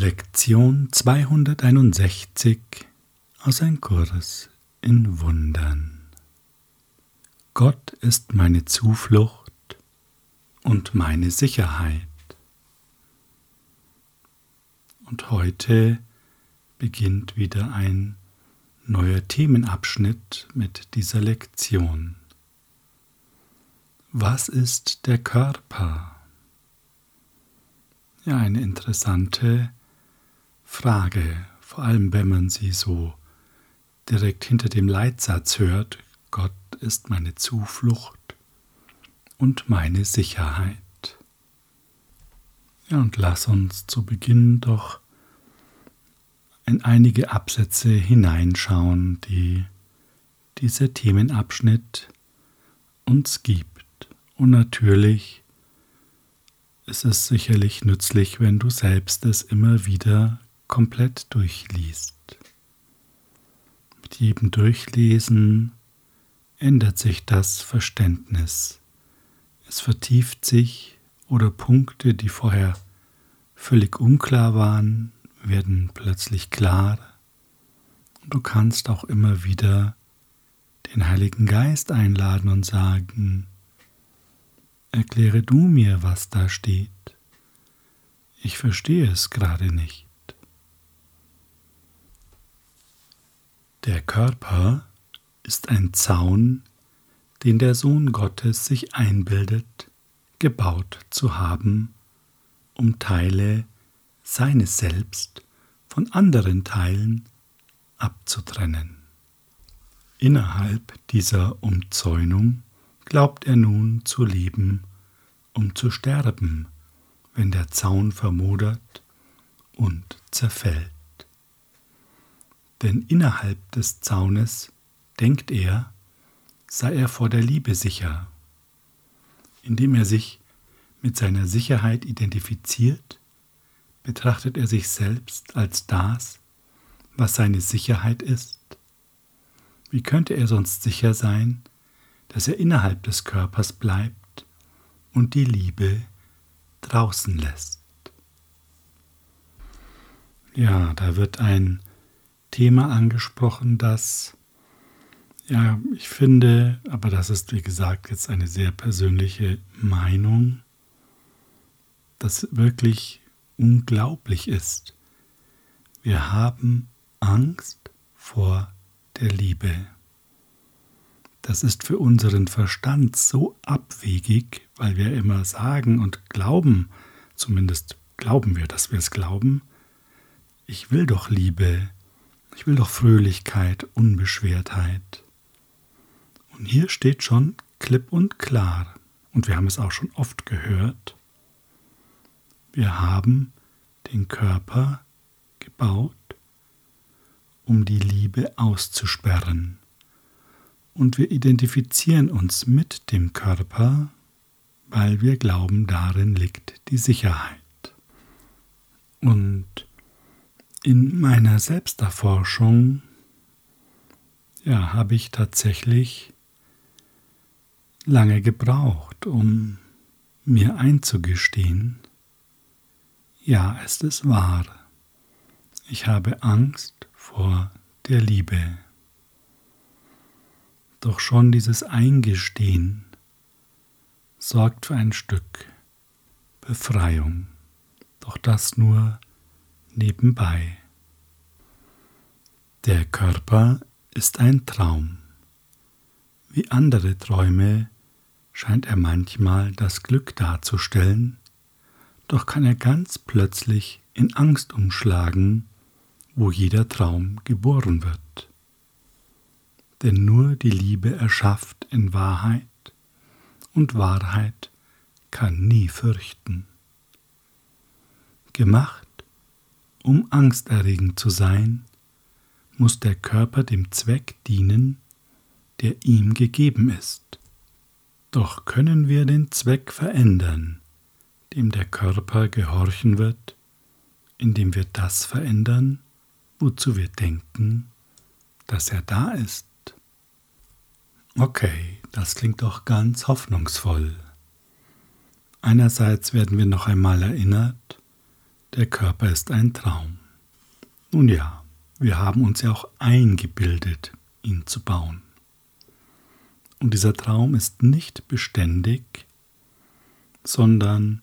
Lektion 261 aus ein Kurs in Wundern. Gott ist meine Zuflucht und meine Sicherheit. Und heute beginnt wieder ein neuer Themenabschnitt mit dieser Lektion. Was ist der Körper? Ja, eine interessante Frage, vor allem wenn man sie so direkt hinter dem Leitsatz hört, Gott ist meine Zuflucht und meine Sicherheit. Ja, und lass uns zu Beginn doch in einige Absätze hineinschauen, die dieser Themenabschnitt uns gibt. Und natürlich ist es sicherlich nützlich, wenn du selbst es immer wieder komplett durchliest. Mit jedem Durchlesen ändert sich das Verständnis. Es vertieft sich oder Punkte, die vorher völlig unklar waren, werden plötzlich klar. Du kannst auch immer wieder den Heiligen Geist einladen und sagen, erkläre du mir, was da steht. Ich verstehe es gerade nicht. Der Körper ist ein Zaun, den der Sohn Gottes sich einbildet, gebaut zu haben, um Teile seines Selbst von anderen Teilen abzutrennen. Innerhalb dieser Umzäunung glaubt er nun zu leben, um zu sterben, wenn der Zaun vermodert und zerfällt denn innerhalb des Zaunes denkt er, sei er vor der Liebe sicher. Indem er sich mit seiner Sicherheit identifiziert, betrachtet er sich selbst als das, was seine Sicherheit ist. Wie könnte er sonst sicher sein, dass er innerhalb des Körpers bleibt und die Liebe draußen lässt? Ja, da wird ein Thema angesprochen, das, ja, ich finde, aber das ist wie gesagt jetzt eine sehr persönliche Meinung, das wirklich unglaublich ist. Wir haben Angst vor der Liebe. Das ist für unseren Verstand so abwegig, weil wir immer sagen und glauben, zumindest glauben wir, dass wir es glauben, ich will doch Liebe, ich will doch Fröhlichkeit, Unbeschwertheit. Und hier steht schon klipp und klar, und wir haben es auch schon oft gehört, wir haben den Körper gebaut, um die Liebe auszusperren. Und wir identifizieren uns mit dem Körper, weil wir glauben, darin liegt die Sicherheit. Und in meiner Selbsterforschung ja, habe ich tatsächlich lange gebraucht, um mir einzugestehen, ja, es ist wahr, ich habe Angst vor der Liebe. Doch schon dieses Eingestehen sorgt für ein Stück Befreiung, doch das nur nebenbei. Der Körper ist ein Traum. Wie andere Träume scheint er manchmal das Glück darzustellen, doch kann er ganz plötzlich in Angst umschlagen, wo jeder Traum geboren wird. Denn nur die Liebe erschafft in Wahrheit, und Wahrheit kann nie fürchten. Gemacht um angsterregend zu sein, muss der Körper dem Zweck dienen, der ihm gegeben ist. Doch können wir den Zweck verändern, dem der Körper gehorchen wird, indem wir das verändern, wozu wir denken, dass er da ist. Okay, das klingt doch ganz hoffnungsvoll. Einerseits werden wir noch einmal erinnert, der Körper ist ein Traum. Nun ja, wir haben uns ja auch eingebildet, ihn zu bauen. Und dieser Traum ist nicht beständig, sondern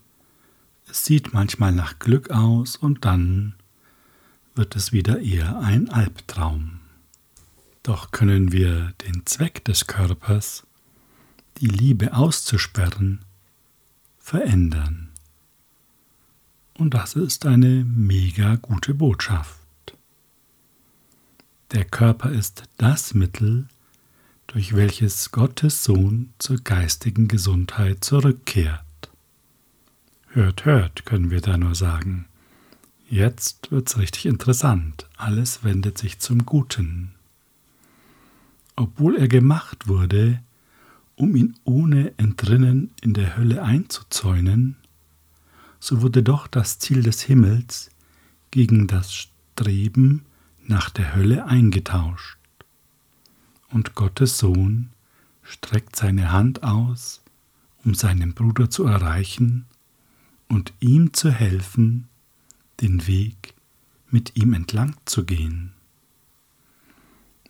es sieht manchmal nach Glück aus und dann wird es wieder eher ein Albtraum. Doch können wir den Zweck des Körpers, die Liebe auszusperren, verändern. Und das ist eine mega gute Botschaft. Der Körper ist das Mittel, durch welches Gottes Sohn zur geistigen Gesundheit zurückkehrt. Hört, hört, können wir da nur sagen. Jetzt wird's richtig interessant. Alles wendet sich zum Guten. Obwohl er gemacht wurde, um ihn ohne Entrinnen in der Hölle einzuzäunen, so wurde doch das Ziel des Himmels gegen das Streben nach der Hölle eingetauscht. Und Gottes Sohn streckt seine Hand aus, um seinen Bruder zu erreichen und ihm zu helfen, den Weg mit ihm entlang zu gehen.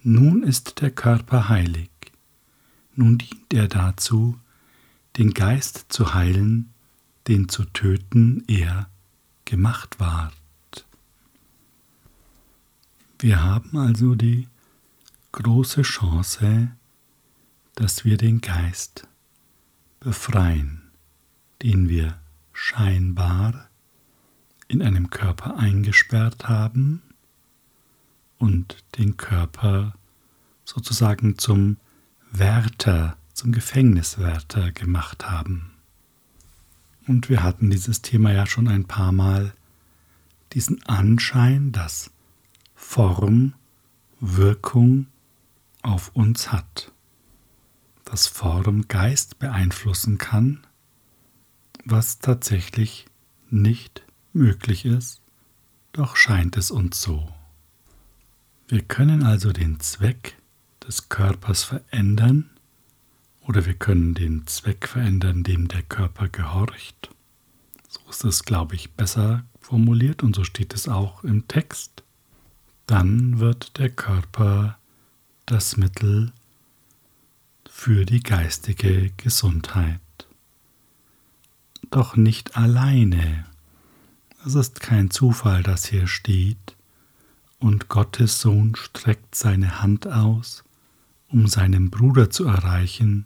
Nun ist der Körper heilig, nun dient er dazu, den Geist zu heilen, den zu töten er gemacht ward. Wir haben also die große Chance, dass wir den Geist befreien, den wir scheinbar in einem Körper eingesperrt haben und den Körper sozusagen zum Wärter, zum Gefängniswärter gemacht haben. Und wir hatten dieses Thema ja schon ein paar Mal, diesen Anschein, dass Form Wirkung auf uns hat, dass Form Geist beeinflussen kann, was tatsächlich nicht möglich ist, doch scheint es uns so. Wir können also den Zweck des Körpers verändern oder wir können den Zweck verändern, dem der Körper gehorcht. So ist es, glaube ich, besser formuliert und so steht es auch im Text. Dann wird der Körper das Mittel für die geistige Gesundheit. Doch nicht alleine. Es ist kein Zufall, dass hier steht, und Gottes Sohn streckt seine Hand aus, um seinen Bruder zu erreichen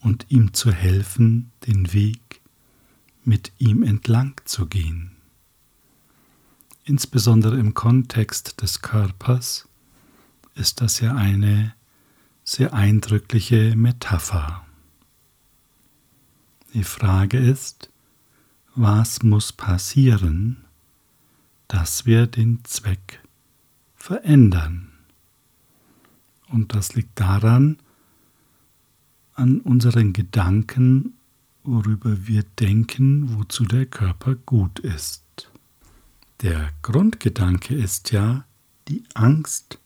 und ihm zu helfen, den Weg mit ihm entlang zu gehen. Insbesondere im Kontext des Körpers ist das ja eine sehr eindrückliche Metapher. Die Frage ist, was muss passieren, dass wir den Zweck verändern? Und das liegt daran, an unseren Gedanken, worüber wir denken, wozu der Körper gut ist. Der Grundgedanke ist ja, die Angst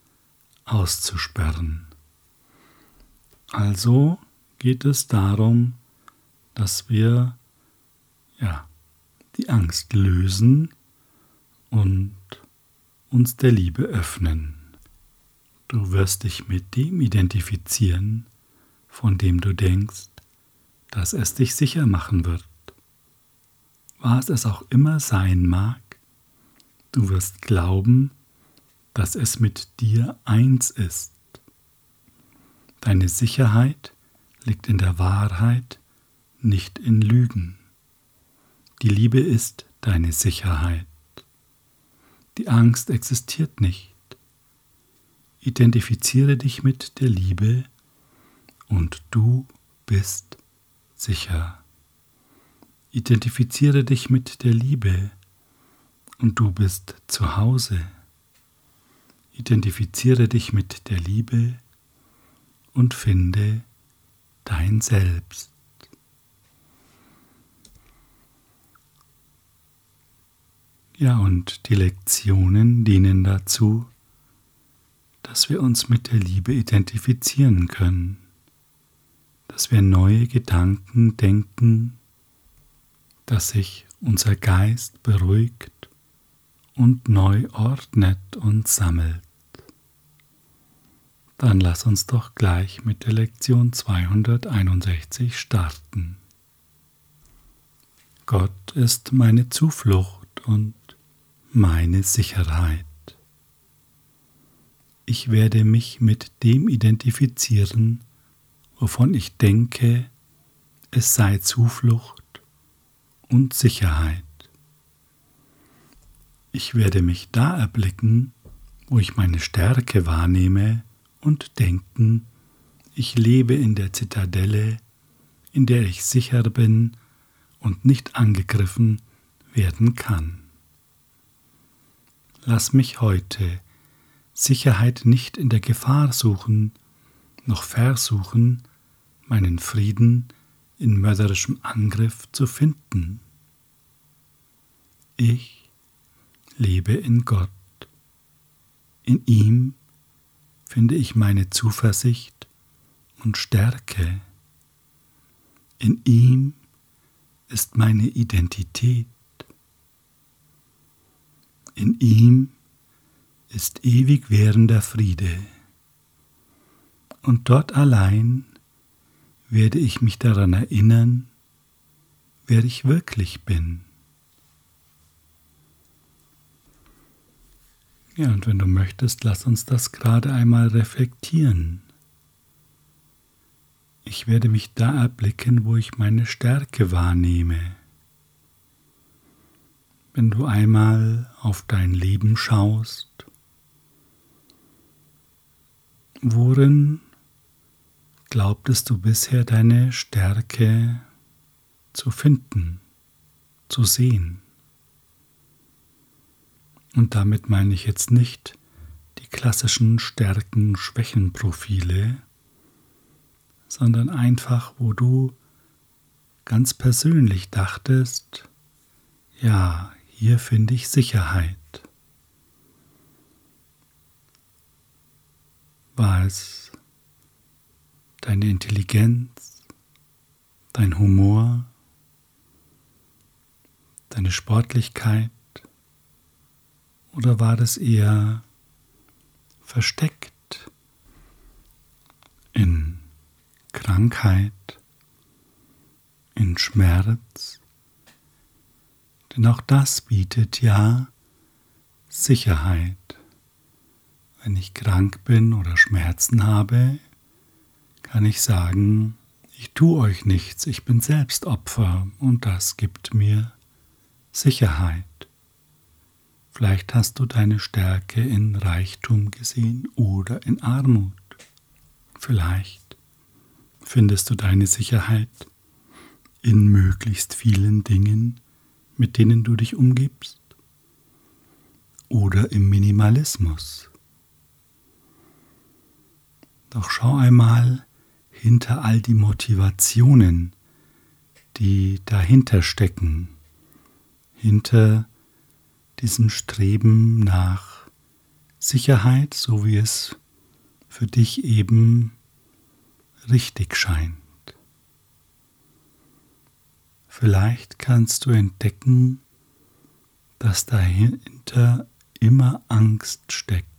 auszusperren. Also geht es darum, dass wir ja, die Angst lösen und uns der Liebe öffnen. Du wirst dich mit dem identifizieren, von dem du denkst, dass es dich sicher machen wird. Was es auch immer sein mag, du wirst glauben, dass es mit dir eins ist. Deine Sicherheit liegt in der Wahrheit, nicht in Lügen. Die Liebe ist deine Sicherheit. Die Angst existiert nicht. Identifiziere dich mit der Liebe und du bist sicher. Identifiziere dich mit der Liebe und du bist zu Hause. Identifiziere dich mit der Liebe und finde dein Selbst. Ja, und die Lektionen dienen dazu, dass wir uns mit der Liebe identifizieren können dass wir neue Gedanken denken, dass sich unser Geist beruhigt und neu ordnet und sammelt. Dann lass uns doch gleich mit der Lektion 261 starten. Gott ist meine Zuflucht und meine Sicherheit. Ich werde mich mit dem identifizieren, wovon ich denke, es sei Zuflucht und Sicherheit. Ich werde mich da erblicken, wo ich meine Stärke wahrnehme und denken, ich lebe in der Zitadelle, in der ich sicher bin und nicht angegriffen werden kann. Lass mich heute Sicherheit nicht in der Gefahr suchen, noch versuchen, meinen Frieden in mörderischem Angriff zu finden. Ich lebe in Gott. In ihm finde ich meine Zuversicht und Stärke. In ihm ist meine Identität. In ihm ist ewig währender Friede. Und dort allein werde ich mich daran erinnern, wer ich wirklich bin. Ja, und wenn du möchtest, lass uns das gerade einmal reflektieren. Ich werde mich da erblicken, wo ich meine Stärke wahrnehme. Wenn du einmal auf dein Leben schaust, worin glaubtest du bisher deine Stärke zu finden, zu sehen? Und damit meine ich jetzt nicht die klassischen Stärken-Schwächen-Profile, sondern einfach, wo du ganz persönlich dachtest, ja, hier finde ich Sicherheit. War es deine Intelligenz, dein Humor, deine Sportlichkeit, oder war das eher versteckt in Krankheit, in Schmerz? Denn auch das bietet ja Sicherheit. Wenn ich krank bin oder Schmerzen habe, kann ich sagen, ich tue euch nichts, ich bin selbst Opfer und das gibt mir Sicherheit. Vielleicht hast du deine Stärke in Reichtum gesehen oder in Armut. Vielleicht findest du deine Sicherheit in möglichst vielen Dingen, mit denen du dich umgibst. Oder im Minimalismus. Doch schau einmal hinter all die Motivationen, die dahinter stecken, hinter diesem Streben nach Sicherheit, so wie es für dich eben richtig scheint. Vielleicht kannst du entdecken, dass dahinter immer Angst steckt,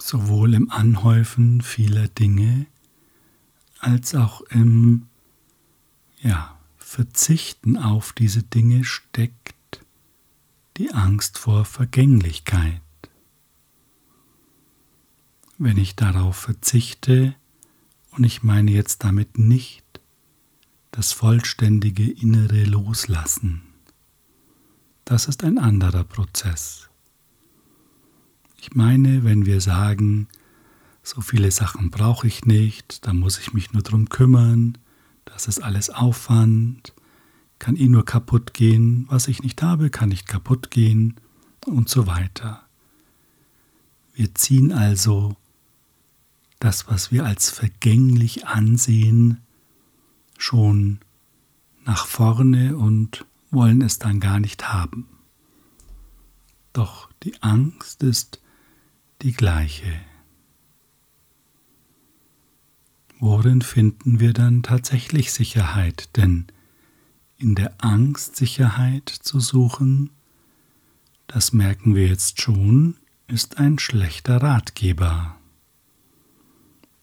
sowohl im Anhäufen vieler Dinge als auch im ja, Verzichten auf diese Dinge steckt die Angst vor Vergänglichkeit. Wenn ich darauf verzichte, und ich meine jetzt damit nicht das vollständige innere Loslassen, das ist ein anderer Prozess. Ich meine, wenn wir sagen, so viele Sachen brauche ich nicht, da muss ich mich nur drum kümmern, das ist alles Aufwand, kann eh nur kaputt gehen, was ich nicht habe, kann nicht kaputt gehen und so weiter. Wir ziehen also das, was wir als vergänglich ansehen, schon nach vorne und wollen es dann gar nicht haben. Doch die Angst ist die gleiche. Worin finden wir dann tatsächlich Sicherheit? Denn in der Angst Sicherheit zu suchen, das merken wir jetzt schon, ist ein schlechter Ratgeber.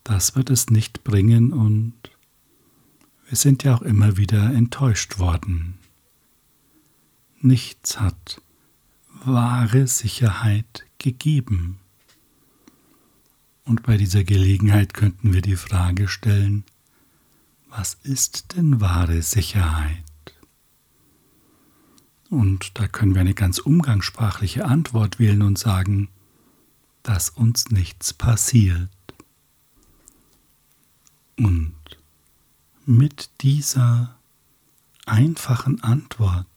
Das wird es nicht bringen und wir sind ja auch immer wieder enttäuscht worden. Nichts hat wahre Sicherheit gegeben. Und bei dieser Gelegenheit könnten wir die Frage stellen, was ist denn wahre Sicherheit? Und da können wir eine ganz umgangssprachliche Antwort wählen und sagen, dass uns nichts passiert. Und mit dieser einfachen Antwort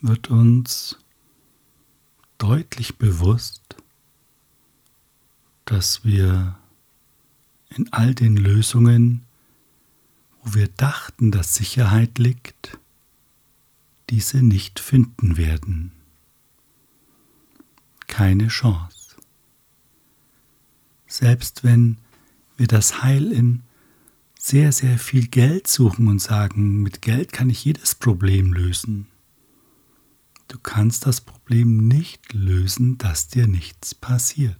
wird uns deutlich bewusst, dass wir in all den Lösungen, wo wir dachten, dass Sicherheit liegt, diese nicht finden werden. Keine Chance. Selbst wenn wir das Heil in sehr, sehr viel Geld suchen und sagen, mit Geld kann ich jedes Problem lösen. Du kannst das Problem nicht lösen, dass dir nichts passiert.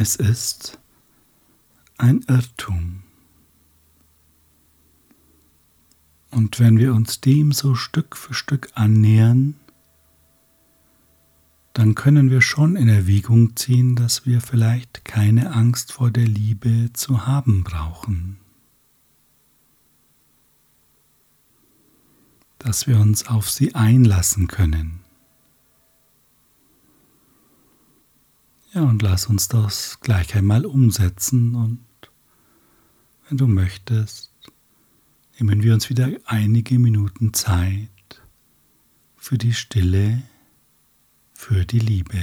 Es ist ein Irrtum. Und wenn wir uns dem so Stück für Stück annähern, dann können wir schon in Erwägung ziehen, dass wir vielleicht keine Angst vor der Liebe zu haben brauchen. Dass wir uns auf sie einlassen können. Ja, und lass uns das gleich einmal umsetzen und wenn du möchtest, nehmen wir uns wieder einige Minuten Zeit für die Stille, für die Liebe.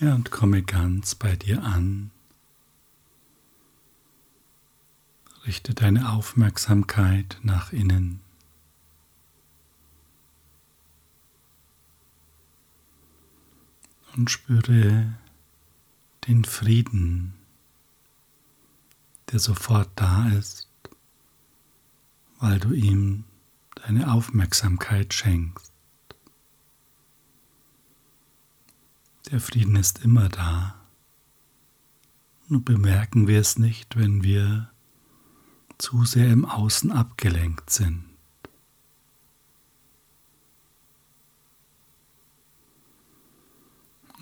Ja, und komme ganz bei dir an. Richte deine Aufmerksamkeit nach innen. Und spüre den Frieden, der sofort da ist weil du ihm deine Aufmerksamkeit schenkst. Der Frieden ist immer da. Nur bemerken wir es nicht, wenn wir zu sehr im Außen abgelenkt sind.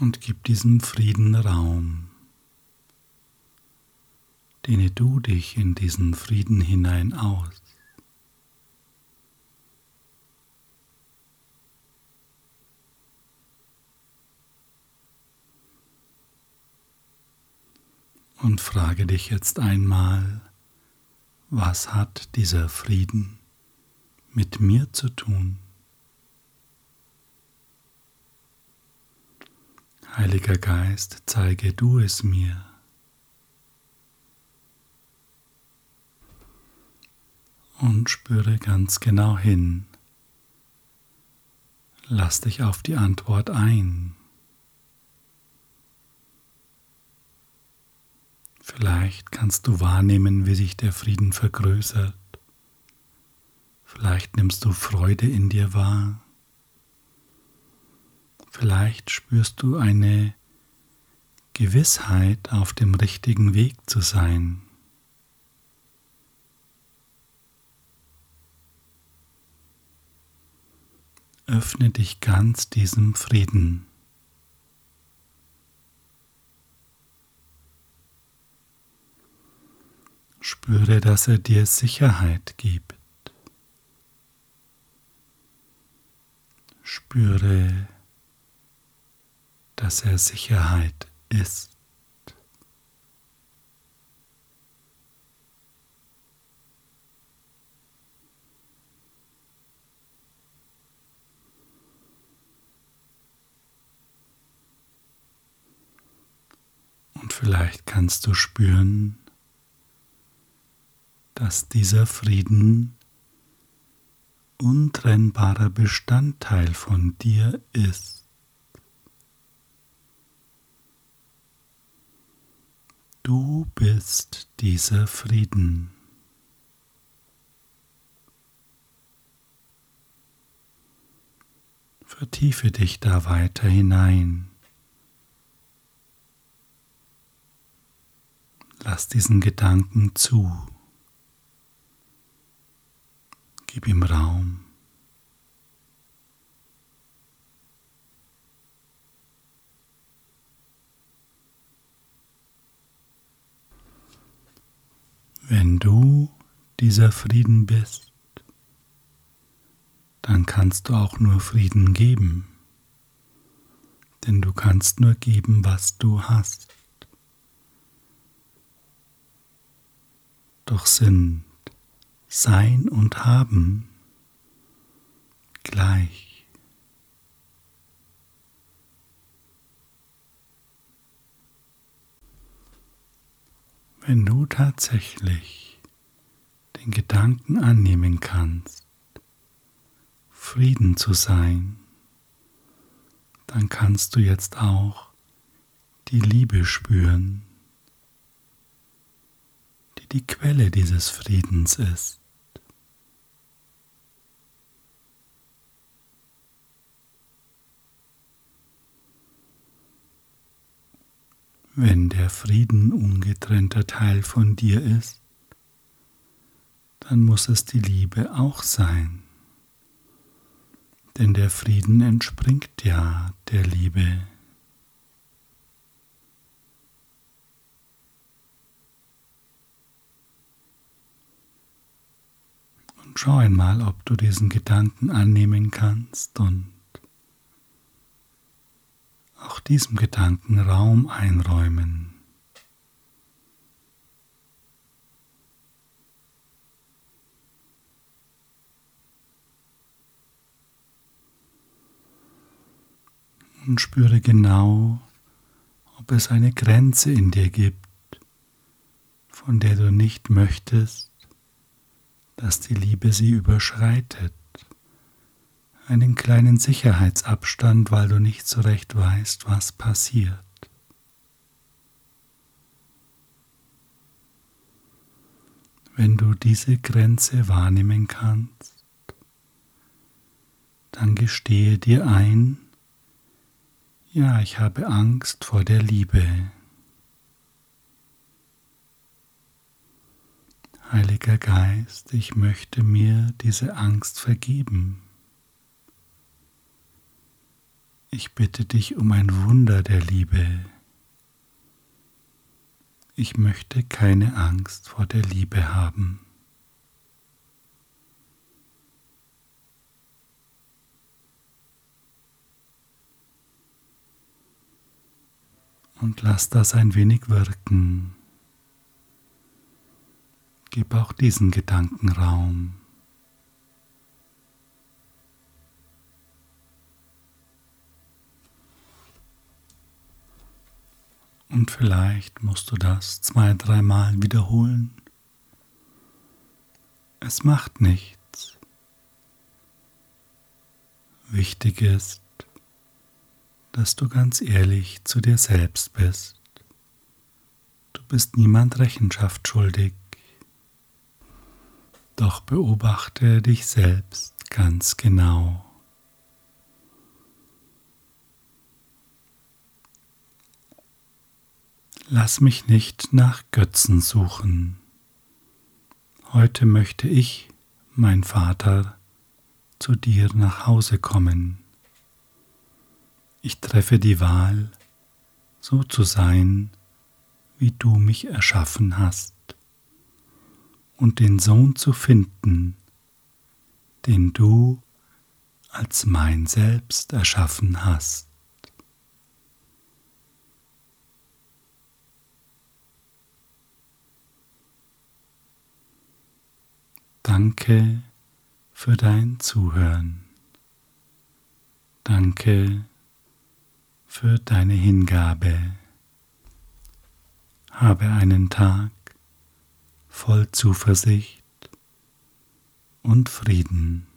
Und gib diesem Frieden Raum. Dehne du dich in diesen Frieden hinein aus. Und frage dich jetzt einmal, was hat dieser Frieden mit mir zu tun? Heiliger Geist, zeige du es mir. Und spüre ganz genau hin. Lass dich auf die Antwort ein. Vielleicht kannst du wahrnehmen, wie sich der Frieden vergrößert. Vielleicht nimmst du Freude in dir wahr. Vielleicht spürst du eine Gewissheit, auf dem richtigen Weg zu sein. Öffne dich ganz diesem Frieden. Spüre, dass er dir Sicherheit gibt. Spüre, dass er Sicherheit ist. Und vielleicht kannst du spüren, dass dieser Frieden untrennbarer Bestandteil von dir ist. Du bist dieser Frieden. Vertiefe dich da weiter hinein. Lass diesen Gedanken zu. Gib ihm Raum. Wenn du dieser Frieden bist, dann kannst du auch nur Frieden geben, denn du kannst nur geben, was du hast. Doch sind Sein und Haben gleich. Wenn du tatsächlich den Gedanken annehmen kannst, Frieden zu sein, dann kannst du jetzt auch die Liebe spüren, die die Quelle dieses Friedens ist. Wenn der Frieden ungetrennter Teil von dir ist, dann muss es die Liebe auch sein denn der Frieden entspringt ja der Liebe. Und schau einmal, ob du diesen Gedanken annehmen kannst und auch diesem Gedanken Raum einräumen. und spüre genau, ob es eine Grenze in dir gibt, von der du nicht möchtest, dass die Liebe sie überschreitet. Einen kleinen Sicherheitsabstand, weil du nicht so recht weißt, was passiert. Wenn du diese Grenze wahrnehmen kannst, dann gestehe dir ein, ja, ich habe Angst vor der Liebe. Heiliger Geist, ich möchte mir diese Angst vergeben. Ich bitte dich um ein Wunder der Liebe. Ich möchte keine Angst vor der Liebe haben. und lass das ein wenig wirken. Gib auch diesen Gedanken Raum. Und vielleicht musst du das zwei, dreimal wiederholen. Es macht nichts. Wichtig ist, dass du ganz ehrlich zu dir selbst bist. Du bist niemand Rechenschaft schuldig. Doch beobachte dich selbst ganz genau. Lass mich nicht nach Götzen suchen. Heute möchte ich, mein Vater, zu dir nach Hause kommen. Ich treffe die Wahl, so zu sein, wie du mich erschaffen hast, und den Sohn zu finden, den du als mein Selbst erschaffen hast. Danke für dein Zuhören. Danke für deine Hingabe. Habe einen Tag voll Zuversicht und Frieden.